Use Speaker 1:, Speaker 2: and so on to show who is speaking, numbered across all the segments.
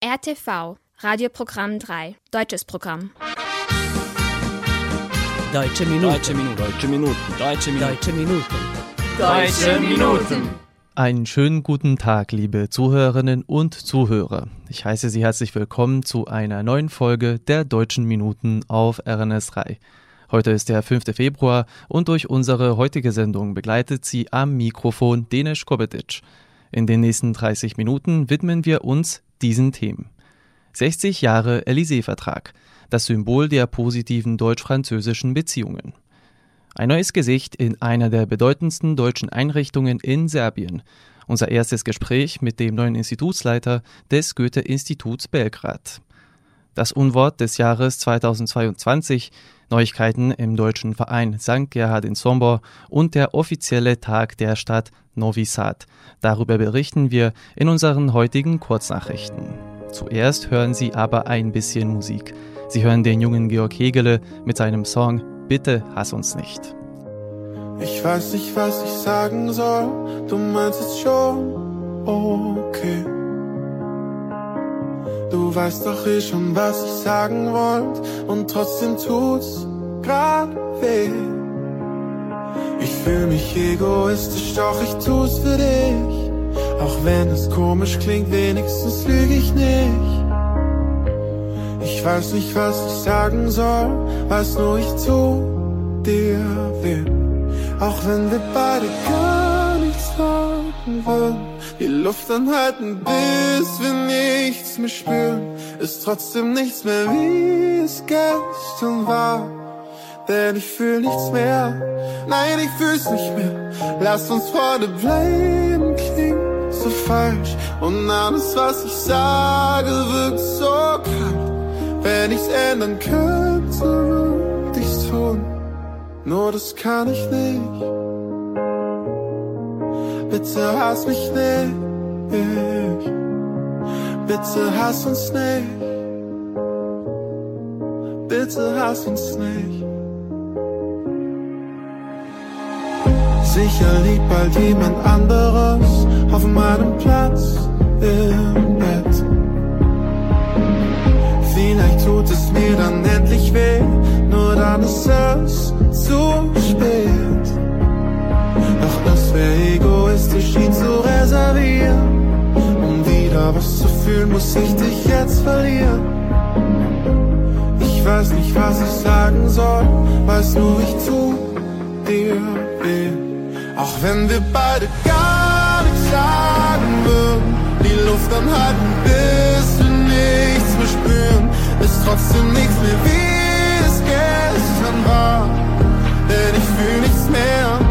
Speaker 1: RTV, Radioprogramm 3, deutsches Programm.
Speaker 2: Deutsche Minuten.
Speaker 3: Deutsche Minuten. Deutsche Minuten. Deutsche Minuten.
Speaker 2: Deutsche Minuten.
Speaker 3: Deutsche Minuten.
Speaker 4: Einen schönen guten Tag, liebe Zuhörerinnen und Zuhörer. Ich heiße Sie herzlich willkommen zu einer neuen Folge der Deutschen Minuten auf RNS 3. Heute ist der 5. Februar und durch unsere heutige Sendung begleitet Sie am Mikrofon Denis Kobetic. In den nächsten 30 Minuten widmen wir uns diesen Themen. 60 Jahre Élysée-Vertrag, das Symbol der positiven deutsch-französischen Beziehungen. Ein neues Gesicht in einer der bedeutendsten deutschen Einrichtungen in Serbien. Unser erstes Gespräch mit dem neuen Institutsleiter des Goethe-Instituts Belgrad. Das Unwort des Jahres 2022, Neuigkeiten im deutschen Verein St. Gerhard in Sombor und der offizielle Tag der Stadt Novi Sad. Darüber berichten wir in unseren heutigen Kurznachrichten. Zuerst hören Sie aber ein bisschen Musik. Sie hören den jungen Georg Hegele mit seinem Song Bitte hass uns nicht.
Speaker 5: Ich weiß nicht, was ich sagen soll, du meinst es schon, okay. Du weißt doch eh schon, was ich sagen wollt, und trotzdem tut's grad weh. Ich fühl mich egoistisch, doch ich tu's für dich. Auch wenn es komisch klingt, wenigstens lüge ich nicht. Ich weiß nicht, was ich sagen soll, weiß nur, ich tu dir weh. Auch wenn wir beide gar nichts sagen wollen, die Luft anhalten, bis wir nichts mehr spüren, ist trotzdem nichts mehr, wie es gestern war. Denn ich fühl nichts mehr, nein, ich fühl's nicht mehr. Lass uns Freunde bleiben, klingt so falsch. Und alles, was ich sage, wirkt so kalt. Wenn ich's ändern könnte, würde ich's tun. Nur das kann ich nicht. Bitte hass mich nicht. Bitte hass uns nicht. Bitte hass uns nicht. Sicher liegt bald jemand anderes auf meinem Platz im Bett. Vielleicht tut es mir dann endlich weh, nur dann ist es zu spät. Es wäre egoistisch, ihn zu reservieren. Um wieder was zu fühlen, muss ich dich jetzt verlieren. Ich weiß nicht, was ich sagen soll, weiß nur, ich tu dir weh. Auch wenn wir beide gar nichts sagen würden, die Luft anhalten, bis wir nichts mehr spüren, ist trotzdem nichts mehr, wie es gestern war. Denn ich fühl nichts mehr,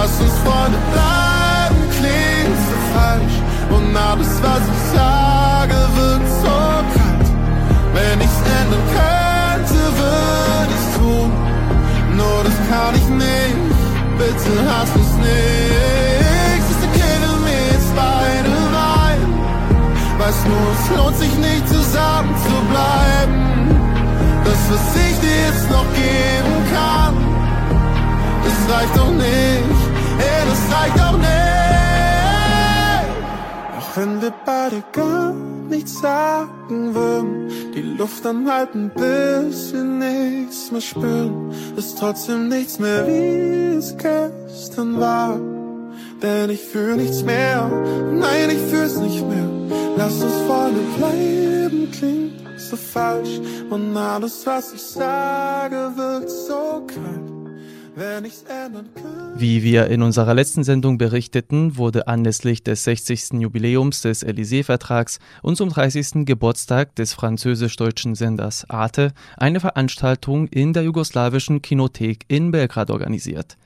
Speaker 5: Lass uns Freunde bleiben, klingt so falsch. Und alles, was ich sage, wird so kalt. Wenn ich's ändern könnte, würde ich's tun. Nur das kann ich nicht, bitte hass uns nicht. Ist okay, wenn wir jetzt beide weinen. Weiß nur, es lohnt sich nicht zusammen zu bleiben. Das, was ich dir jetzt noch geben kann, das reicht doch nicht, ey, das reicht doch nicht. Auch wenn wir beide gar nichts sagen würden, die Luft anhalten, bis wir nichts mehr spüren, ist trotzdem nichts mehr, wie es gestern war. Denn ich fühl nichts mehr, nein, ich fühl's nicht mehr. Lass uns Freunde bleiben, klingt so falsch. Und alles, was ich sage, wirkt so kalt.
Speaker 4: Wie wir in unserer letzten Sendung berichteten, wurde anlässlich des 60. Jubiläums des Élysée-Vertrags und zum 30. Geburtstag des französisch-deutschen Senders Arte eine Veranstaltung in der jugoslawischen Kinothek in Belgrad organisiert.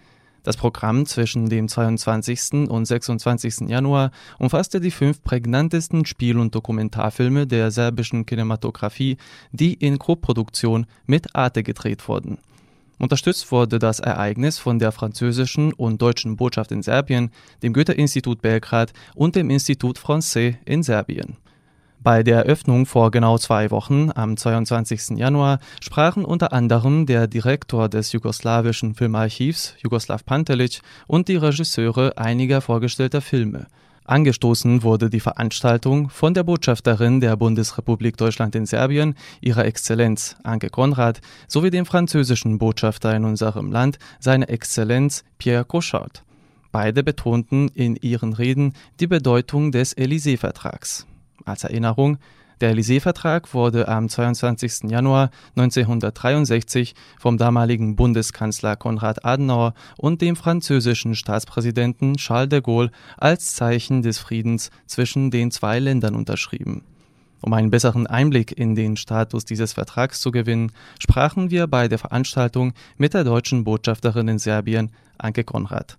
Speaker 4: Das Programm zwischen dem 22. und 26. Januar umfasste die fünf prägnantesten Spiel- und Dokumentarfilme der serbischen Kinematografie, die in Koproduktion mit Arte gedreht wurden. Unterstützt wurde das Ereignis von der französischen und deutschen Botschaft in Serbien, dem Goethe-Institut Belgrad und dem Institut Français in Serbien. Bei der Eröffnung vor genau zwei Wochen, am 22. Januar, sprachen unter anderem der Direktor des jugoslawischen Filmarchivs, Jugoslav Pantelic, und die Regisseure einiger vorgestellter Filme. Angestoßen wurde die Veranstaltung von der Botschafterin der Bundesrepublik Deutschland in Serbien, ihrer Exzellenz Anke Konrad, sowie dem französischen Botschafter in unserem Land, seine Exzellenz Pierre Cochard. Beide betonten in ihren Reden die Bedeutung des Élysée-Vertrags. Als Erinnerung, der Élysée-Vertrag wurde am 22. Januar 1963 vom damaligen Bundeskanzler Konrad Adenauer und dem französischen Staatspräsidenten Charles de Gaulle als Zeichen des Friedens zwischen den zwei Ländern unterschrieben. Um einen besseren Einblick in den Status dieses Vertrags zu gewinnen, sprachen wir bei der Veranstaltung mit der deutschen Botschafterin in Serbien, Anke Konrad.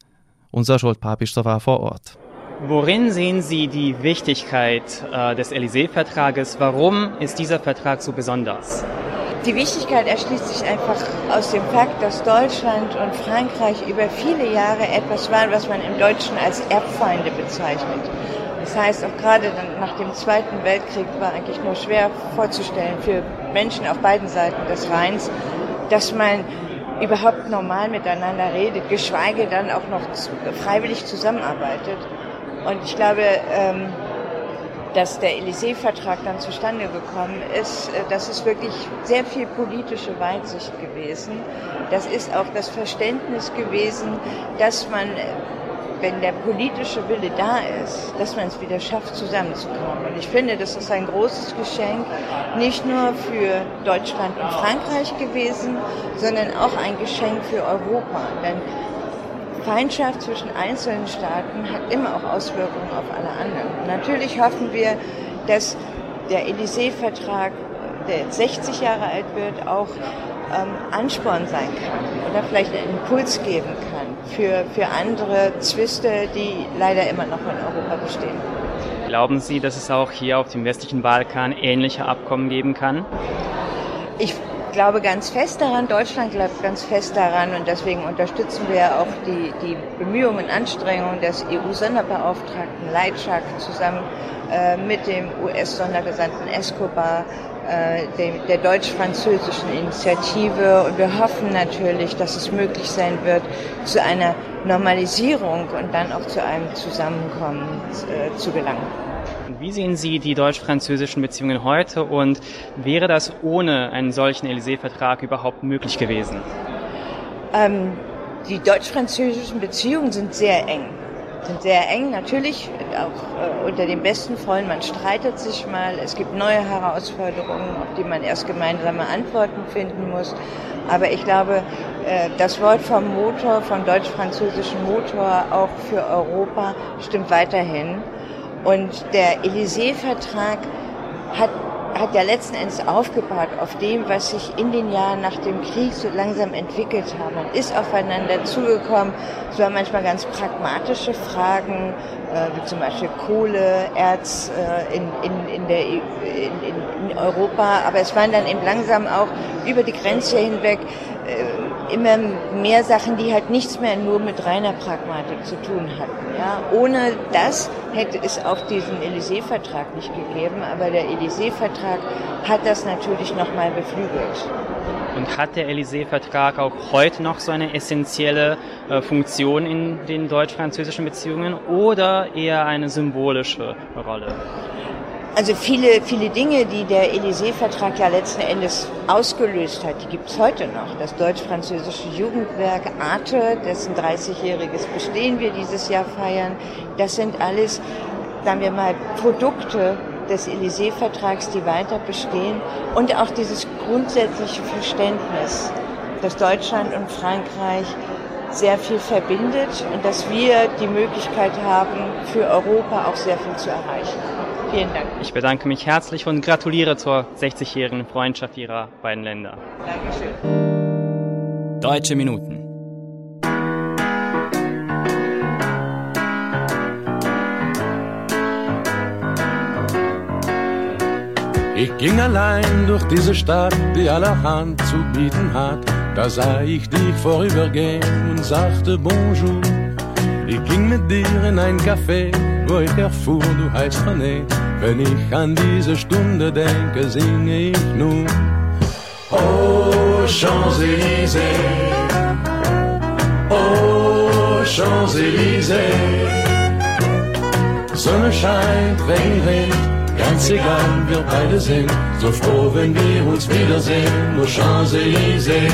Speaker 4: Unser Scholt Papisch war vor Ort.
Speaker 2: Worin sehen Sie die Wichtigkeit äh, des Élysée-Vertrages? Warum ist dieser Vertrag so besonders?
Speaker 6: Die Wichtigkeit erschließt sich einfach aus dem Fakt, dass Deutschland und Frankreich über viele Jahre etwas waren, was man im Deutschen als Erbfeinde bezeichnet. Das heißt, auch gerade nach dem Zweiten Weltkrieg war eigentlich nur schwer vorzustellen für Menschen auf beiden Seiten des Rheins, dass man überhaupt normal miteinander redet, geschweige dann auch noch freiwillig zusammenarbeitet. Und ich glaube, ähm, dass der Élysée-Vertrag dann zustande gekommen ist, äh, das ist wirklich sehr viel politische Weitsicht gewesen. Das ist auch das Verständnis gewesen, dass man, wenn der politische Wille da ist, dass man es wieder schafft, zusammenzukommen. Und ich finde, das ist ein großes Geschenk, nicht nur für Deutschland und Frankreich gewesen, sondern auch ein Geschenk für Europa. Denn Feindschaft zwischen einzelnen Staaten hat immer auch Auswirkungen auf alle anderen. Natürlich hoffen wir, dass der Élysée-Vertrag, der jetzt 60 Jahre alt wird, auch ähm, Ansporn sein kann oder vielleicht einen Impuls geben kann für, für andere Zwiste, die leider immer noch in Europa bestehen.
Speaker 2: Glauben Sie, dass es auch hier auf dem westlichen Balkan ähnliche Abkommen geben kann?
Speaker 6: Ich glaube ganz fest daran, Deutschland glaubt ganz fest daran und deswegen unterstützen wir auch die, die Bemühungen und Anstrengungen des EU-Sonderbeauftragten Leitschak zusammen äh, mit dem US-Sondergesandten Escobar, äh, dem, der deutsch-französischen Initiative und wir hoffen natürlich, dass es möglich sein wird, zu einer Normalisierung und dann auch zu einem Zusammenkommen äh, zu gelangen.
Speaker 2: Wie sehen Sie die deutsch-französischen Beziehungen heute und wäre das ohne einen solchen Élysée-Vertrag überhaupt möglich gewesen?
Speaker 6: Ähm, die deutsch-französischen Beziehungen sind sehr eng. Sind sehr eng, natürlich auch äh, unter den besten Freunden. Man streitet sich mal, es gibt neue Herausforderungen, auf die man erst gemeinsame Antworten finden muss. Aber ich glaube, äh, das Wort vom Motor, vom deutsch-französischen Motor auch für Europa stimmt weiterhin. Und der Élysée-Vertrag hat, hat ja letzten Endes aufgebaut auf dem, was sich in den Jahren nach dem Krieg so langsam entwickelt hat. Man ist aufeinander zugekommen. Es waren manchmal ganz pragmatische Fragen, äh, wie zum Beispiel Kohle, Erz äh, in, in, in, der, in, in, in Europa. Aber es waren dann eben langsam auch über die Grenze hinweg äh, immer mehr Sachen, die halt nichts mehr nur mit reiner Pragmatik zu tun hatten. Ja, ohne das hätte es auch diesen Élysée-Vertrag nicht gegeben, aber der Élysée-Vertrag hat das natürlich nochmal beflügelt.
Speaker 2: Und hat der Élysée-Vertrag auch heute noch so eine essentielle äh, Funktion in den deutsch-französischen Beziehungen oder eher eine symbolische Rolle?
Speaker 6: Also viele, viele Dinge, die der Élysée-Vertrag ja letzten Endes ausgelöst hat, die gibt es heute noch. Das deutsch-französische Jugendwerk Arte, dessen 30-jähriges Bestehen wir dieses Jahr feiern, das sind alles, sagen wir mal, Produkte des Élysée-Vertrags, die weiter bestehen und auch dieses grundsätzliche Verständnis, dass Deutschland und Frankreich sehr viel verbindet und dass wir die Möglichkeit haben, für Europa auch sehr viel zu erreichen. Vielen Dank.
Speaker 2: Ich bedanke mich herzlich und gratuliere zur 60-jährigen Freundschaft Ihrer beiden Länder.
Speaker 6: Dankeschön.
Speaker 3: Deutsche Minuten.
Speaker 5: Ich ging allein durch diese Stadt, die allerhand zu bieten hat. Da sah ich dich vorübergehen und sagte Bonjour. Ich ging mit dir in ein Café, wo ich erfuhr, du heißt René. Wenn ich an diese Stunde denke, singe ich nur. Oh, Champs-Élysées, oh, Champs-Élysées,
Speaker 7: Sonne scheint, Regen rinnt, ganz egal, wir beide sind so froh, wenn wir uns wiedersehen, nur Champs-Élysées.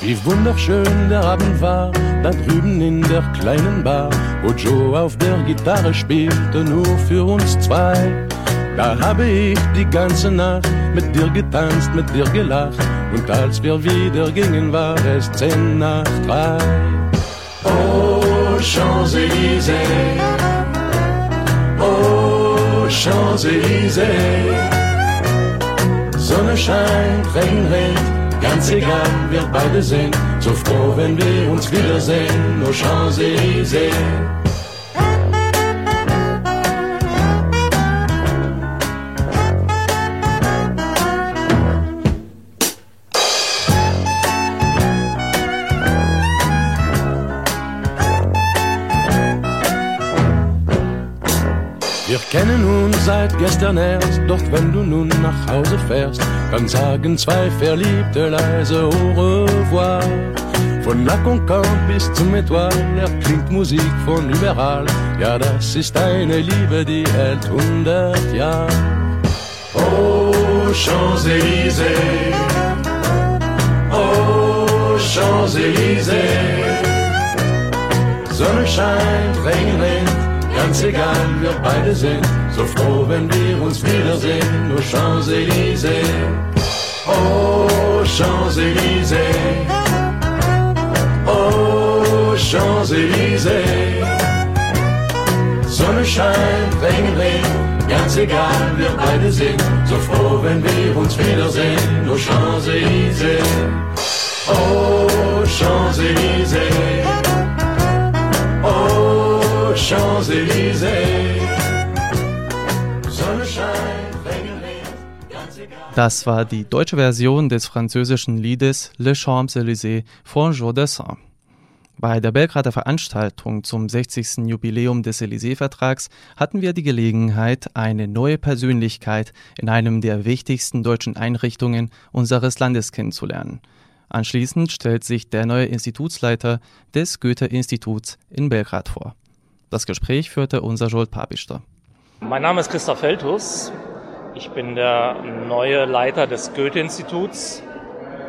Speaker 7: Wie wunderschön der Abend war, da drüben in der kleinen Bar, wo Joe auf der Gitarre spielte, nur für uns zwei. Da habe ich die ganze Nacht mit dir getanzt, mit dir gelacht, und als wir wieder gingen, war es zehn nach drei. Oh, Champs-Élysées, oh, Champs-Élysées, Sonne scheint, Regen rinnt, ganz egal, wir beide sind so froh, wenn wir uns wiedersehen, nur Champs-Élysées. Seit gestern erst, doch wenn du nun nach Hause fährst, dann sagen zwei Verliebte leise au revoir. Von La Concorde bis zum Etoile erklingt Musik von überall. Ja, das ist eine Liebe, die hält hundert Jahre. Oh, Champs-Élysées, oh, Champs-Élysées, Sonne scheint, Regen rinnt, ganz egal, wir beide sind so froh, wenn wir uns wiedersehen, nur Champs-Élysées. Oh, Champs-Élysées, oh, Champs-Élysées. Sonne scheint, Regen rinnt, ganz egal, wir beide sind so froh, wenn wir uns wiedersehen, nur Champs-Élysées. Oh, Champs-Élysées.
Speaker 4: Das war die deutsche Version des französischen Liedes Le Champs-Élysées von Joe Dassin. Bei der Belgrader Veranstaltung zum 60. Jubiläum des Élysée-Vertrags hatten wir die Gelegenheit, eine neue Persönlichkeit in einem der wichtigsten deutschen Einrichtungen unseres Landes kennenzulernen. Anschließend stellt sich der neue Institutsleiter des Goethe-Instituts in Belgrad vor. Das Gespräch führte unser Joel Papister.
Speaker 8: Mein Name ist Christoph Feldhus. Ich bin der neue Leiter des Goethe-Instituts,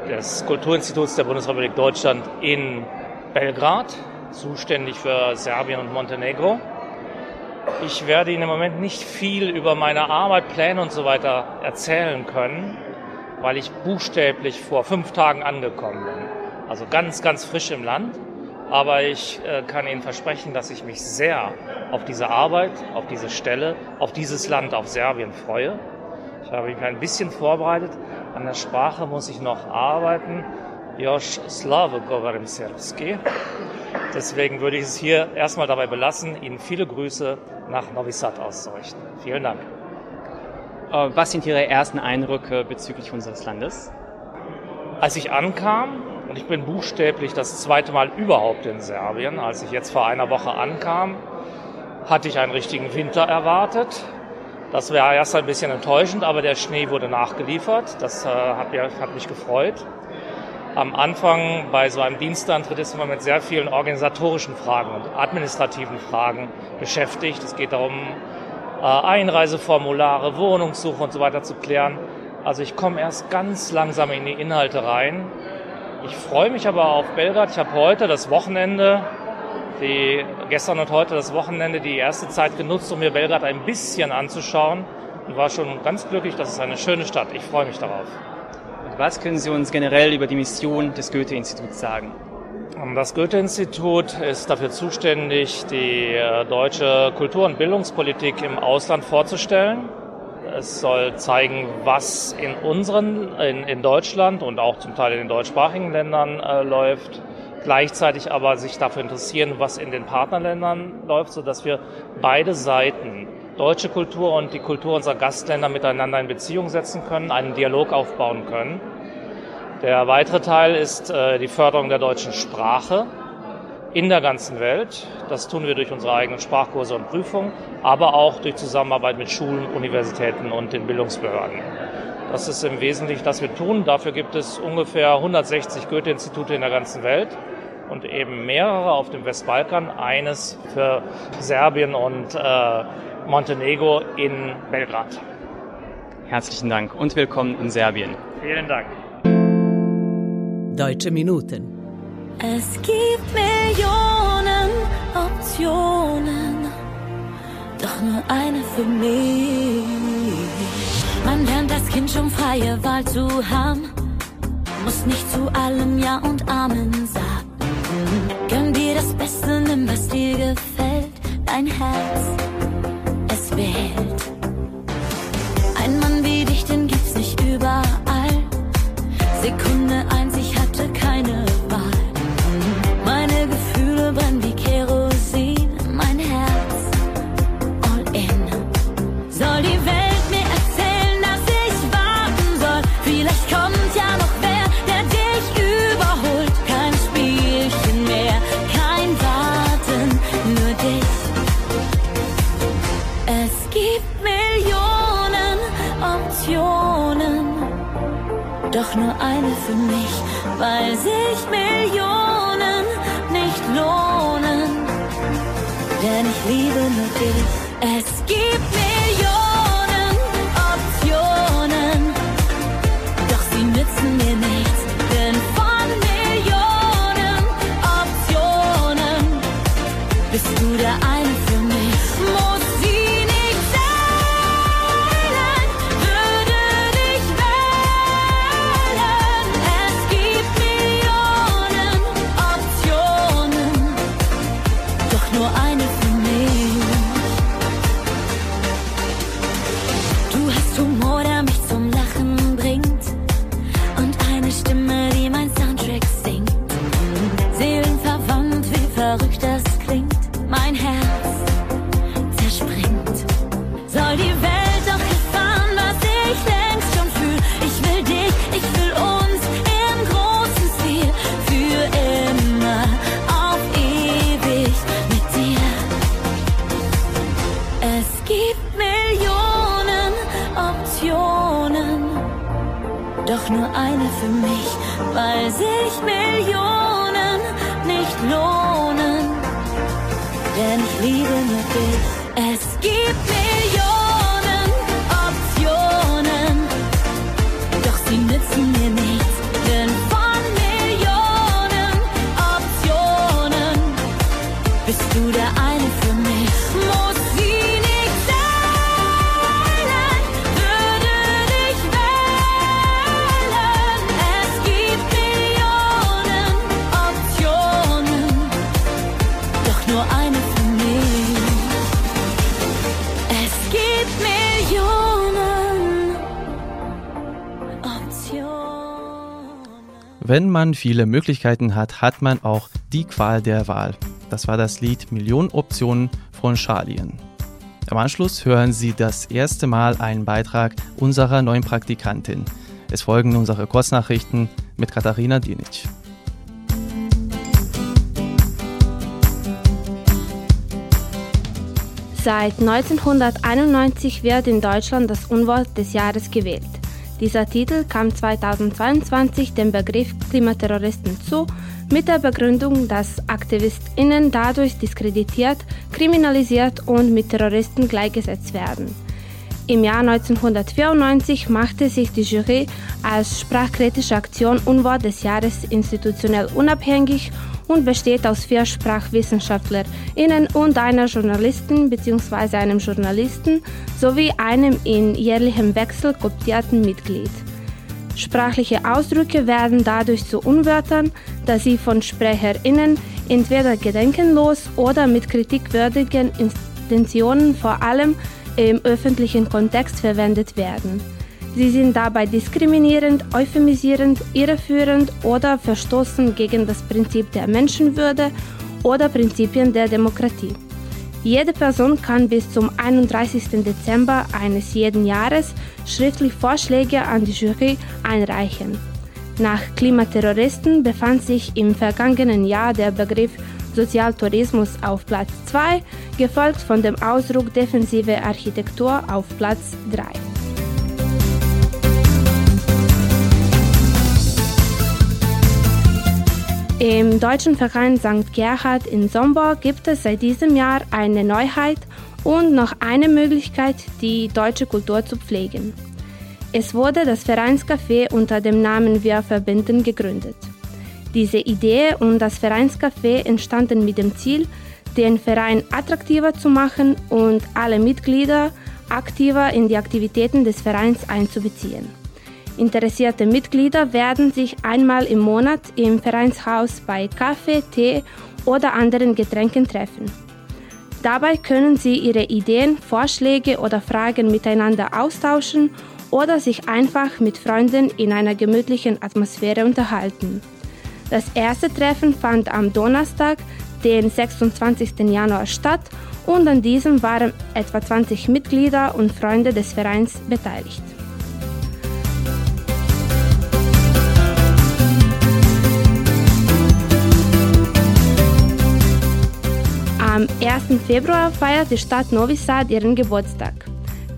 Speaker 8: des Kulturinstituts der Bundesrepublik Deutschland in Belgrad, zuständig für Serbien und Montenegro. Ich werde Ihnen im Moment nicht viel über meine Arbeit, Pläne und so weiter erzählen können, weil ich buchstäblich vor fünf Tagen angekommen bin. Also ganz, ganz frisch im Land. Aber ich äh, kann Ihnen versprechen, dass ich mich sehr auf diese Arbeit, auf diese Stelle, auf dieses Land, auf Serbien freue. Ich habe mich ein bisschen vorbereitet. An der Sprache muss ich noch arbeiten. Josh Slavo govorim serbski. Deswegen würde ich es hier erstmal dabei belassen, Ihnen viele Grüße nach Novi Sad auszurichten. Vielen Dank.
Speaker 2: Äh, Was sind Ihre ersten Eindrücke bezüglich unseres Landes?
Speaker 8: Als ich ankam, und ich bin buchstäblich das zweite Mal überhaupt in Serbien, als ich jetzt vor einer Woche ankam, hatte ich einen richtigen Winter erwartet. Das war erst ein bisschen enttäuschend, aber der Schnee wurde nachgeliefert. Das äh, hat, hat mich gefreut. Am Anfang bei so einem Dienstantritt ist man mit sehr vielen organisatorischen Fragen und administrativen Fragen beschäftigt. Es geht darum, äh, Einreiseformulare, Wohnungssuche und so weiter zu klären. Also ich komme erst ganz langsam in die Inhalte rein. Ich freue mich aber auf Belgrad. Ich habe heute das Wochenende, die, gestern und heute das Wochenende, die erste Zeit genutzt, um mir Belgrad ein bisschen anzuschauen und war schon ganz glücklich. Das ist eine schöne Stadt. Ich freue mich darauf.
Speaker 2: Und was können Sie uns generell über die Mission des Goethe-Instituts sagen?
Speaker 8: Das Goethe-Institut ist dafür zuständig, die äh, deutsche Kultur- und Bildungspolitik im Ausland vorzustellen. Es soll zeigen, was in unseren, in, in Deutschland und auch zum Teil in den deutschsprachigen Ländern äh, läuft. Gleichzeitig aber sich dafür interessieren, was in den Partnerländern läuft, sodass wir beide Seiten, deutsche Kultur und die Kultur unserer Gastländer miteinander in Beziehung setzen können, einen Dialog aufbauen können. Der weitere Teil ist äh, die Förderung der deutschen Sprache in der ganzen Welt. Das tun wir durch unsere eigenen Sprachkurse und Prüfungen, aber auch durch Zusammenarbeit mit Schulen, Universitäten und den Bildungsbehörden. Das ist im Wesentlichen, das wir tun. Dafür gibt es ungefähr 160 Goethe-Institute in der ganzen Welt und eben mehrere auf dem Westbalkan, eines für Serbien und äh, Montenegro in Belgrad.
Speaker 2: Herzlichen Dank und willkommen in Serbien.
Speaker 8: Vielen Dank.
Speaker 3: Deutsche Minuten.
Speaker 9: Es gibt Millionen Optionen, doch nur eine für mich. Man lernt als Kind schon freie Wahl zu haben, muss nicht zu allem Ja und Amen sagen. Gönn dir das Beste, nimm was dir gefällt, dein Herz, es wählt. Ein Mann wie dich, den gibt's nicht überall. Sekunde doch nur eine für mich, weil sich Millionen nicht lohnen. Denn ich liebe nur dich. Es gibt Millionen verrückt das klingt. Mein Herz zerspringt. Soll die Welt doch erfahren, was ich längst schon fühl. Ich will dich, ich will uns im großen Stil. Für immer, auf ewig mit dir. Es gibt Millionen Optionen, doch nur eine für mich, weil sich Millionen nicht lohnen. Denn ich liebe nur
Speaker 4: Wenn man viele Möglichkeiten hat, hat man auch die Qual der Wahl. Das war das Lied Millionen Optionen von Charlien. Im Anschluss hören Sie das erste Mal einen Beitrag unserer neuen Praktikantin. Es folgen unsere Kurznachrichten mit Katharina Dienitsch.
Speaker 1: Seit 1991 wird in Deutschland das Unwort des Jahres gewählt. Dieser Titel kam 2022 dem Begriff Klimaterroristen zu, mit der Begründung, dass AktivistInnen dadurch diskreditiert, kriminalisiert und mit Terroristen gleichgesetzt werden. Im Jahr 1994 machte sich die Jury als sprachkritische Aktion Unwort des Jahres institutionell unabhängig und besteht aus vier SprachwissenschaftlerInnen und einer Journalistin bzw. einem Journalisten sowie einem in jährlichem Wechsel koptierten Mitglied. Sprachliche Ausdrücke werden dadurch zu Unwörtern, da sie von SprecherInnen entweder gedenkenlos oder mit kritikwürdigen Intentionen vor allem im öffentlichen Kontext verwendet werden. Sie sind dabei diskriminierend, euphemisierend, irreführend oder verstoßen gegen das Prinzip der Menschenwürde oder Prinzipien der Demokratie. Jede Person kann bis zum 31. Dezember eines jeden Jahres schriftlich Vorschläge an die Jury einreichen. Nach Klimaterroristen befand sich im vergangenen Jahr der Begriff Sozialtourismus auf Platz 2, gefolgt von dem Ausdruck defensive Architektur auf Platz 3. Im deutschen Verein St. Gerhard in Somburg gibt es seit diesem Jahr eine Neuheit und noch eine Möglichkeit, die deutsche Kultur zu pflegen. Es wurde das Vereinscafé unter dem Namen Wir verbinden gegründet. Diese Idee und das Vereinscafé entstanden mit dem Ziel, den Verein attraktiver zu machen und alle Mitglieder aktiver in die Aktivitäten des Vereins einzubeziehen. Interessierte Mitglieder werden sich einmal im Monat im Vereinshaus bei Kaffee, Tee oder anderen Getränken treffen. Dabei können sie ihre Ideen, Vorschläge oder Fragen miteinander austauschen oder sich einfach mit Freunden in einer gemütlichen Atmosphäre unterhalten. Das erste Treffen fand am Donnerstag, den 26. Januar statt und an diesem waren etwa 20 Mitglieder und Freunde des Vereins beteiligt. Am 1. Februar feiert die Stadt Novi Sad ihren Geburtstag.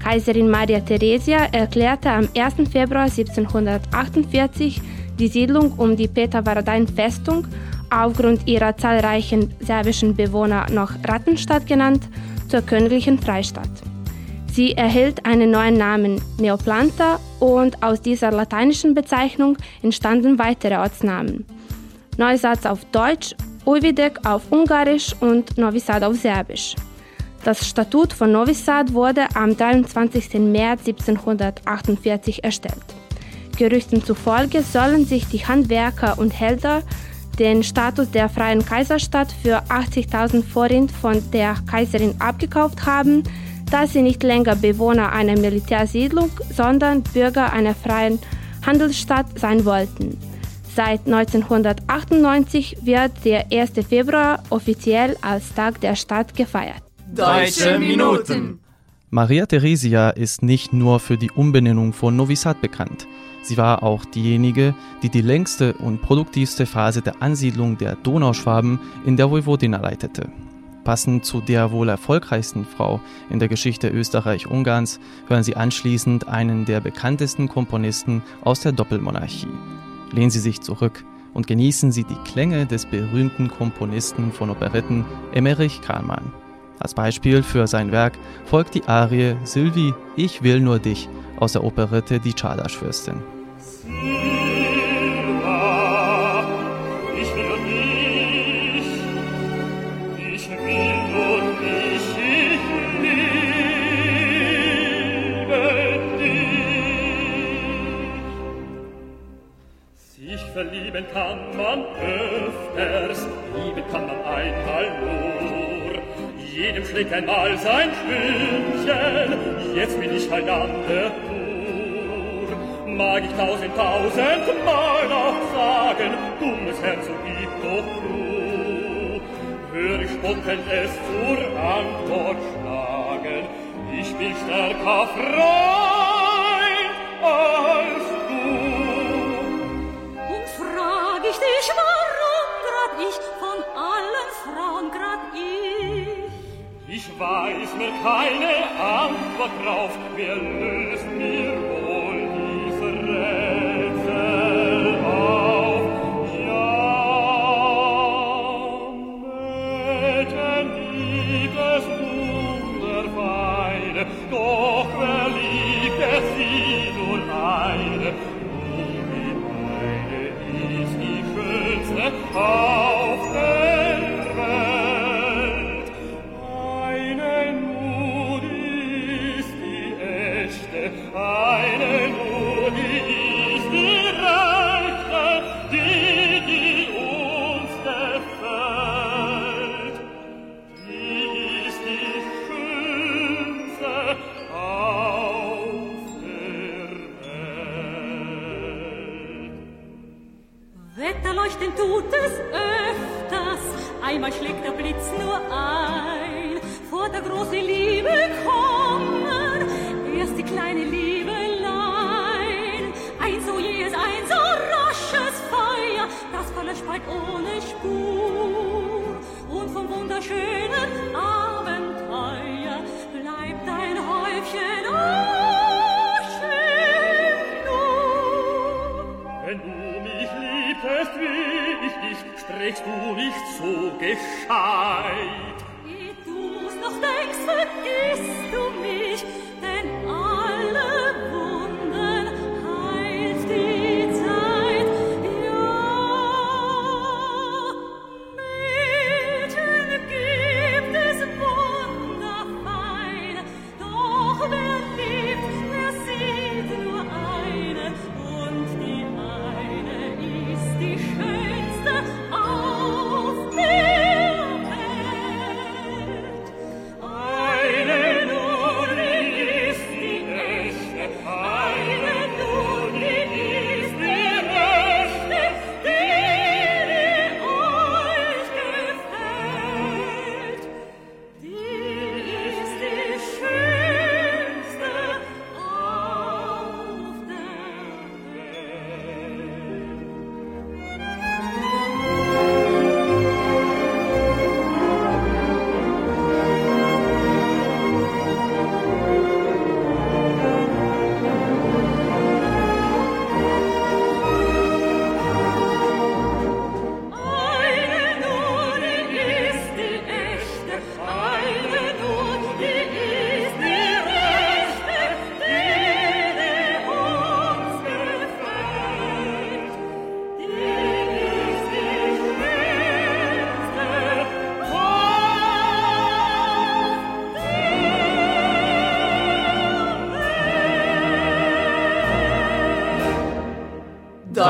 Speaker 1: Kaiserin Maria Theresia erklärte am 1. Februar 1748 die Siedlung um die Peter-Varadain-Festung, aufgrund ihrer zahlreichen serbischen Bewohner noch Rattenstadt genannt, zur königlichen Freistadt. Sie erhielt einen neuen Namen Neoplanta und aus dieser lateinischen Bezeichnung entstanden weitere Ortsnamen. Neusatz auf Deutsch, Uvidek auf Ungarisch und Novi Sad auf Serbisch. Das Statut von Novi Sad wurde am 23. März 1748 erstellt. Gerüchten zufolge sollen sich die Handwerker und Hälter den Status der freien Kaiserstadt für 80.000 Forint von der Kaiserin abgekauft haben, da sie nicht länger Bewohner einer Militärsiedlung, sondern Bürger einer freien Handelsstadt sein wollten. Seit 1998 wird der 1. Februar offiziell als Tag der Stadt gefeiert.
Speaker 3: Deutsche Minuten.
Speaker 4: Maria Theresia ist nicht nur für die Umbenennung von Novi Sad bekannt. Sie war auch diejenige, die die längste und produktivste Phase der Ansiedlung der Donauschwaben in der Vojvodina leitete. Passend zu der wohl erfolgreichsten Frau in der Geschichte Österreich-Ungarns hören Sie anschließend einen der bekanntesten Komponisten aus der Doppelmonarchie. Lehnen Sie sich zurück und genießen Sie die Klänge des berühmten Komponisten von Operetten Emmerich Karlmann. Als Beispiel für sein Werk folgt die Arie Sylvie, ich will nur dich aus der Operette Die Czardasch-Fürstin.
Speaker 10: Schlägt einmal sein Stündchen, jetzt bin ich ein anderer Mag ich tausend, tausend Mal noch sagen, dummes Herz, so gib doch du. Hör ich spottend es zur Antwort schlagen, ich bin stärker Freund weiß mir keine Antwort drauf, wer löst mir wohl diese Rätsel auf? Ja, Mädchen, gibt es Wunderweine, doch wer liebt es er sie nur eine? Die Weine ist die schönste,
Speaker 9: einmal schlägt der Blitz nur ein. Vor der große Liebe kommen, erst die kleine Liebelein. Ein so jähes, ein so rasches Feuer, das verlöscht bald ohne Spur. Und vom wunderschönen Abenteuer bleibt ein Häufchen Asche nur.
Speaker 10: Wenn du mich liebtest, wie ich dich, strächst du nicht so gescheit.
Speaker 9: Wie du's noch denkst,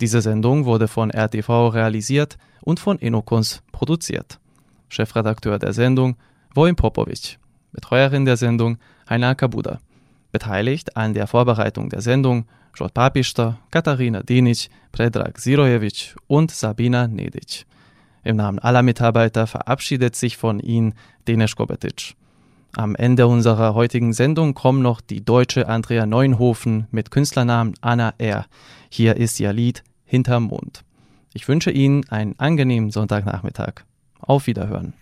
Speaker 4: Diese Sendung wurde von RTV realisiert und von Inokons produziert. Chefredakteur der Sendung Wojim Popovic, Betreuerin der Sendung Heina Kabuda. Beteiligt an der Vorbereitung der Sendung Jod Papista, Katharina Dinic, Predrag Sirojevic und Sabina Nedic. Im Namen aller Mitarbeiter verabschiedet sich von Ihnen Denis Kobetic. Am Ende unserer heutigen Sendung kommen noch die deutsche Andrea Neunhofen mit Künstlernamen Anna R. Hier ist ihr Lied Hinterm Mond. Ich wünsche Ihnen einen angenehmen Sonntagnachmittag. Auf Wiederhören.